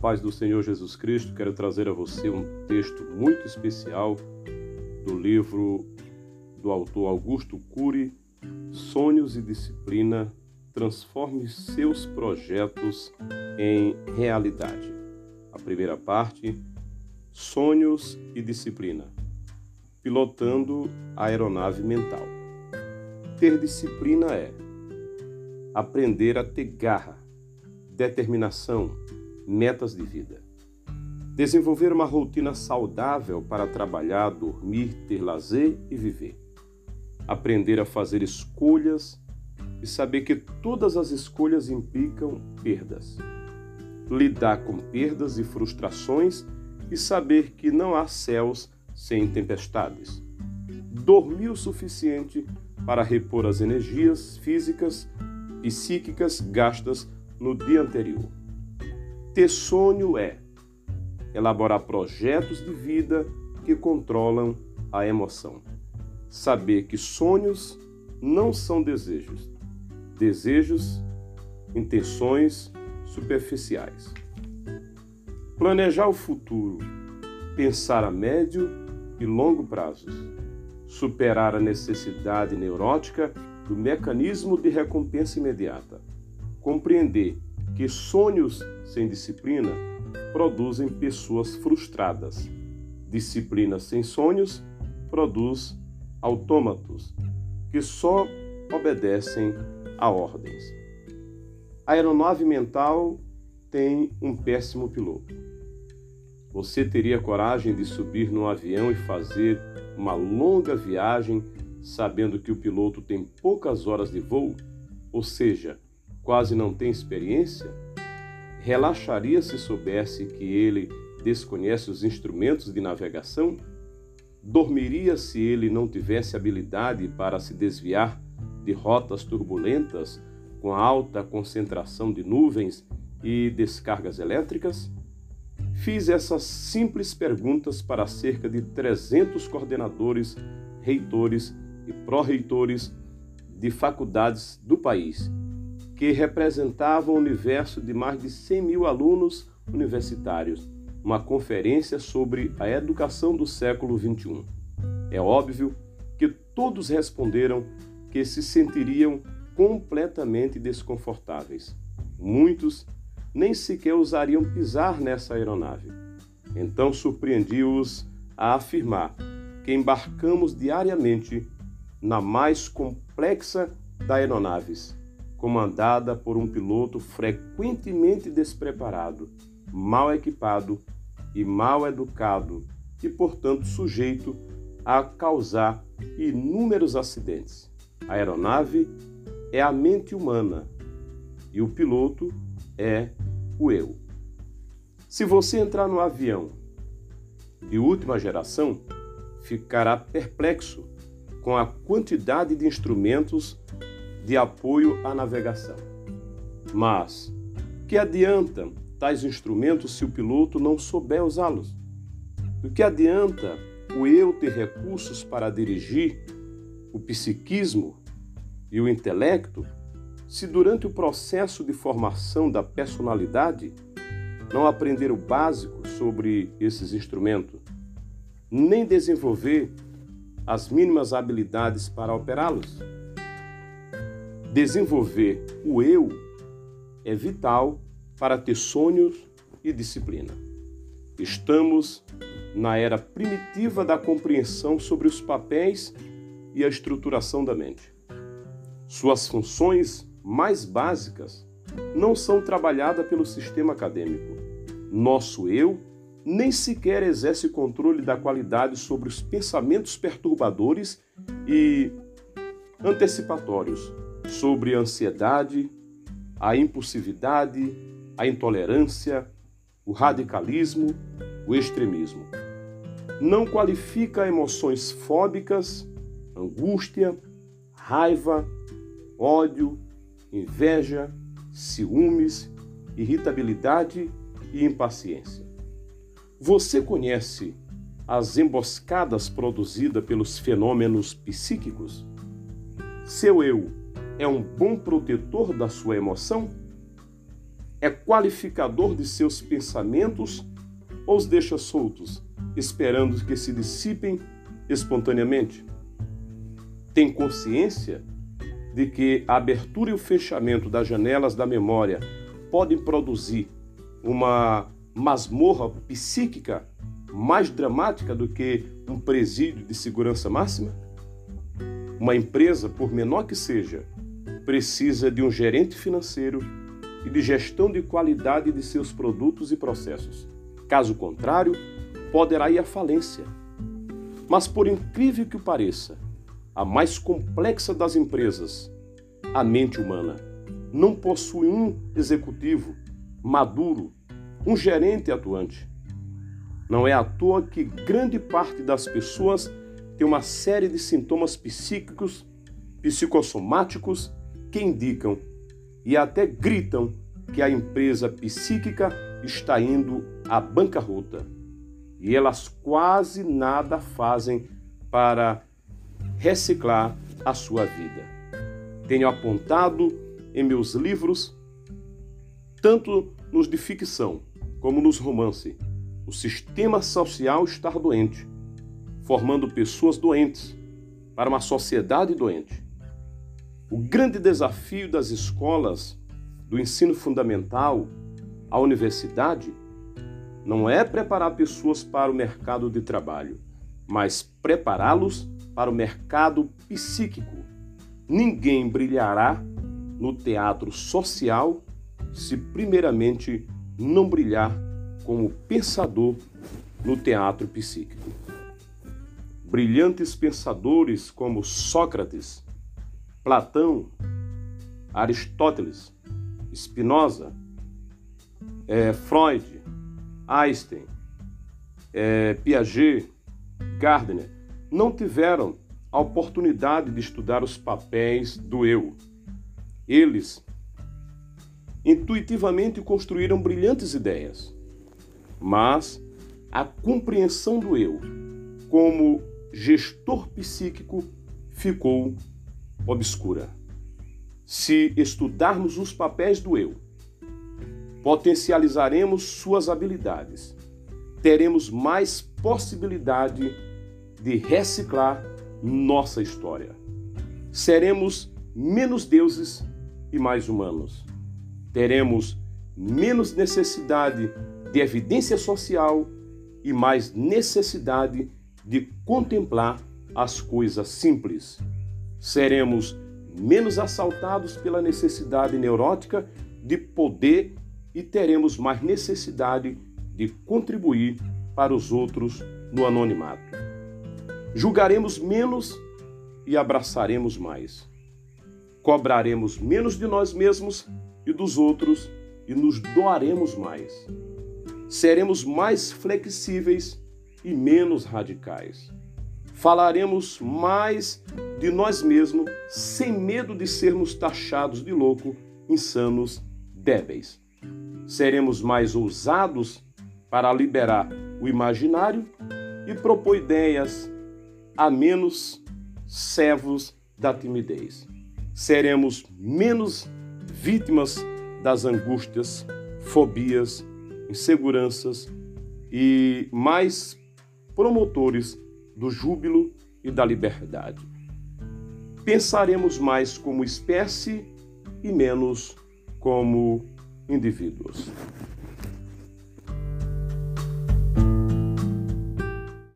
paz do Senhor Jesus Cristo, quero trazer a você um texto muito especial do livro do autor Augusto Cury, Sonhos e Disciplina. Transforme seus projetos em realidade. A primeira parte, Sonhos e Disciplina. Pilotando a aeronave mental. Ter disciplina é aprender a ter garra, determinação, metas de vida. Desenvolver uma rotina saudável para trabalhar, dormir, ter lazer e viver. Aprender a fazer escolhas e saber que todas as escolhas implicam perdas. Lidar com perdas e frustrações e saber que não há céus sem tempestades. Dormir o suficiente para repor as energias físicas, psíquicas gastas no dia anterior. Ter sonho é elaborar projetos de vida que controlam a emoção. Saber que sonhos não são desejos, desejos, intenções superficiais. Planejar o futuro, pensar a médio e longo prazos. Superar a necessidade neurótica do mecanismo de recompensa imediata. Compreender que sonhos sem disciplina produzem pessoas frustradas. Disciplina sem sonhos produz autômatos que só obedecem a ordens. A aeronave mental tem um péssimo piloto. Você teria coragem de subir num avião e fazer uma longa viagem sabendo que o piloto tem poucas horas de voo, ou seja, quase não tem experiência? Relaxaria se soubesse que ele desconhece os instrumentos de navegação? Dormiria se ele não tivesse habilidade para se desviar de rotas turbulentas com alta concentração de nuvens e descargas elétricas? Fiz essas simples perguntas para cerca de 300 coordenadores, reitores e pró-reitores de faculdades do país que representavam o universo de mais de 100 mil alunos universitários, uma conferência sobre a educação do século XXI. É óbvio que todos responderam que se sentiriam completamente desconfortáveis. Muitos nem sequer ousariam pisar nessa aeronave. Então surpreendi-os a afirmar que embarcamos diariamente na mais complexa das aeronaves comandada por um piloto frequentemente despreparado, mal equipado e mal educado e, portanto, sujeito a causar inúmeros acidentes. A aeronave é a mente humana e o piloto é o eu. Se você entrar no avião de última geração, ficará perplexo com a quantidade de instrumentos de apoio à navegação. Mas que adianta tais instrumentos se o piloto não souber usá-los? Do que adianta o eu ter recursos para dirigir o psiquismo e o intelecto se durante o processo de formação da personalidade não aprender o básico sobre esses instrumentos, nem desenvolver as mínimas habilidades para operá-los? Desenvolver o eu é vital para ter sonhos e disciplina. Estamos na era primitiva da compreensão sobre os papéis e a estruturação da mente. Suas funções mais básicas não são trabalhadas pelo sistema acadêmico. Nosso eu nem sequer exerce controle da qualidade sobre os pensamentos perturbadores e antecipatórios sobre a ansiedade, a impulsividade, a intolerância, o radicalismo, o extremismo. Não qualifica emoções fóbicas, angústia, raiva, ódio, inveja, ciúmes, irritabilidade e impaciência. Você conhece as emboscadas produzidas pelos fenômenos psíquicos? Seu eu é um bom protetor da sua emoção? É qualificador de seus pensamentos ou os deixa soltos, esperando que se dissipem espontaneamente? Tem consciência de que a abertura e o fechamento das janelas da memória podem produzir uma masmorra psíquica mais dramática do que um presídio de segurança máxima? Uma empresa, por menor que seja, precisa de um gerente financeiro e de gestão de qualidade de seus produtos e processos. Caso contrário, poderá ir à falência. Mas, por incrível que pareça, a mais complexa das empresas, a mente humana, não possui um executivo maduro, um gerente atuante. Não é à toa que grande parte das pessoas tem uma série de sintomas psíquicos, psicossomáticos que indicam e até gritam que a empresa psíquica está indo à bancarrota. E elas quase nada fazem para reciclar a sua vida. Tenho apontado em meus livros, tanto nos de ficção como nos romances, o sistema social está doente formando pessoas doentes para uma sociedade doente. O grande desafio das escolas, do ensino fundamental à universidade, não é preparar pessoas para o mercado de trabalho, mas prepará-los para o mercado psíquico. Ninguém brilhará no teatro social se, primeiramente, não brilhar como pensador no teatro psíquico brilhantes pensadores como Sócrates, Platão, Aristóteles, Spinoza, é, Freud, Einstein, é, Piaget, Gardner, não tiveram a oportunidade de estudar os papéis do eu. Eles intuitivamente construíram brilhantes ideias, mas a compreensão do eu como gestor psíquico ficou obscura. Se estudarmos os papéis do eu, potencializaremos suas habilidades, teremos mais possibilidade de reciclar nossa história. Seremos menos deuses e mais humanos. Teremos menos necessidade de evidência social e mais necessidade de contemplar as coisas simples. Seremos menos assaltados pela necessidade neurótica de poder e teremos mais necessidade de contribuir para os outros no anonimato. Julgaremos menos e abraçaremos mais. Cobraremos menos de nós mesmos e dos outros e nos doaremos mais. Seremos mais flexíveis e menos radicais. Falaremos mais de nós mesmos sem medo de sermos taxados de louco, insanos, débeis. Seremos mais ousados para liberar o imaginário e propor ideias a menos servos da timidez. Seremos menos vítimas das angústias, fobias, inseguranças e mais promotores do júbilo e da liberdade. Pensaremos mais como espécie e menos como indivíduos.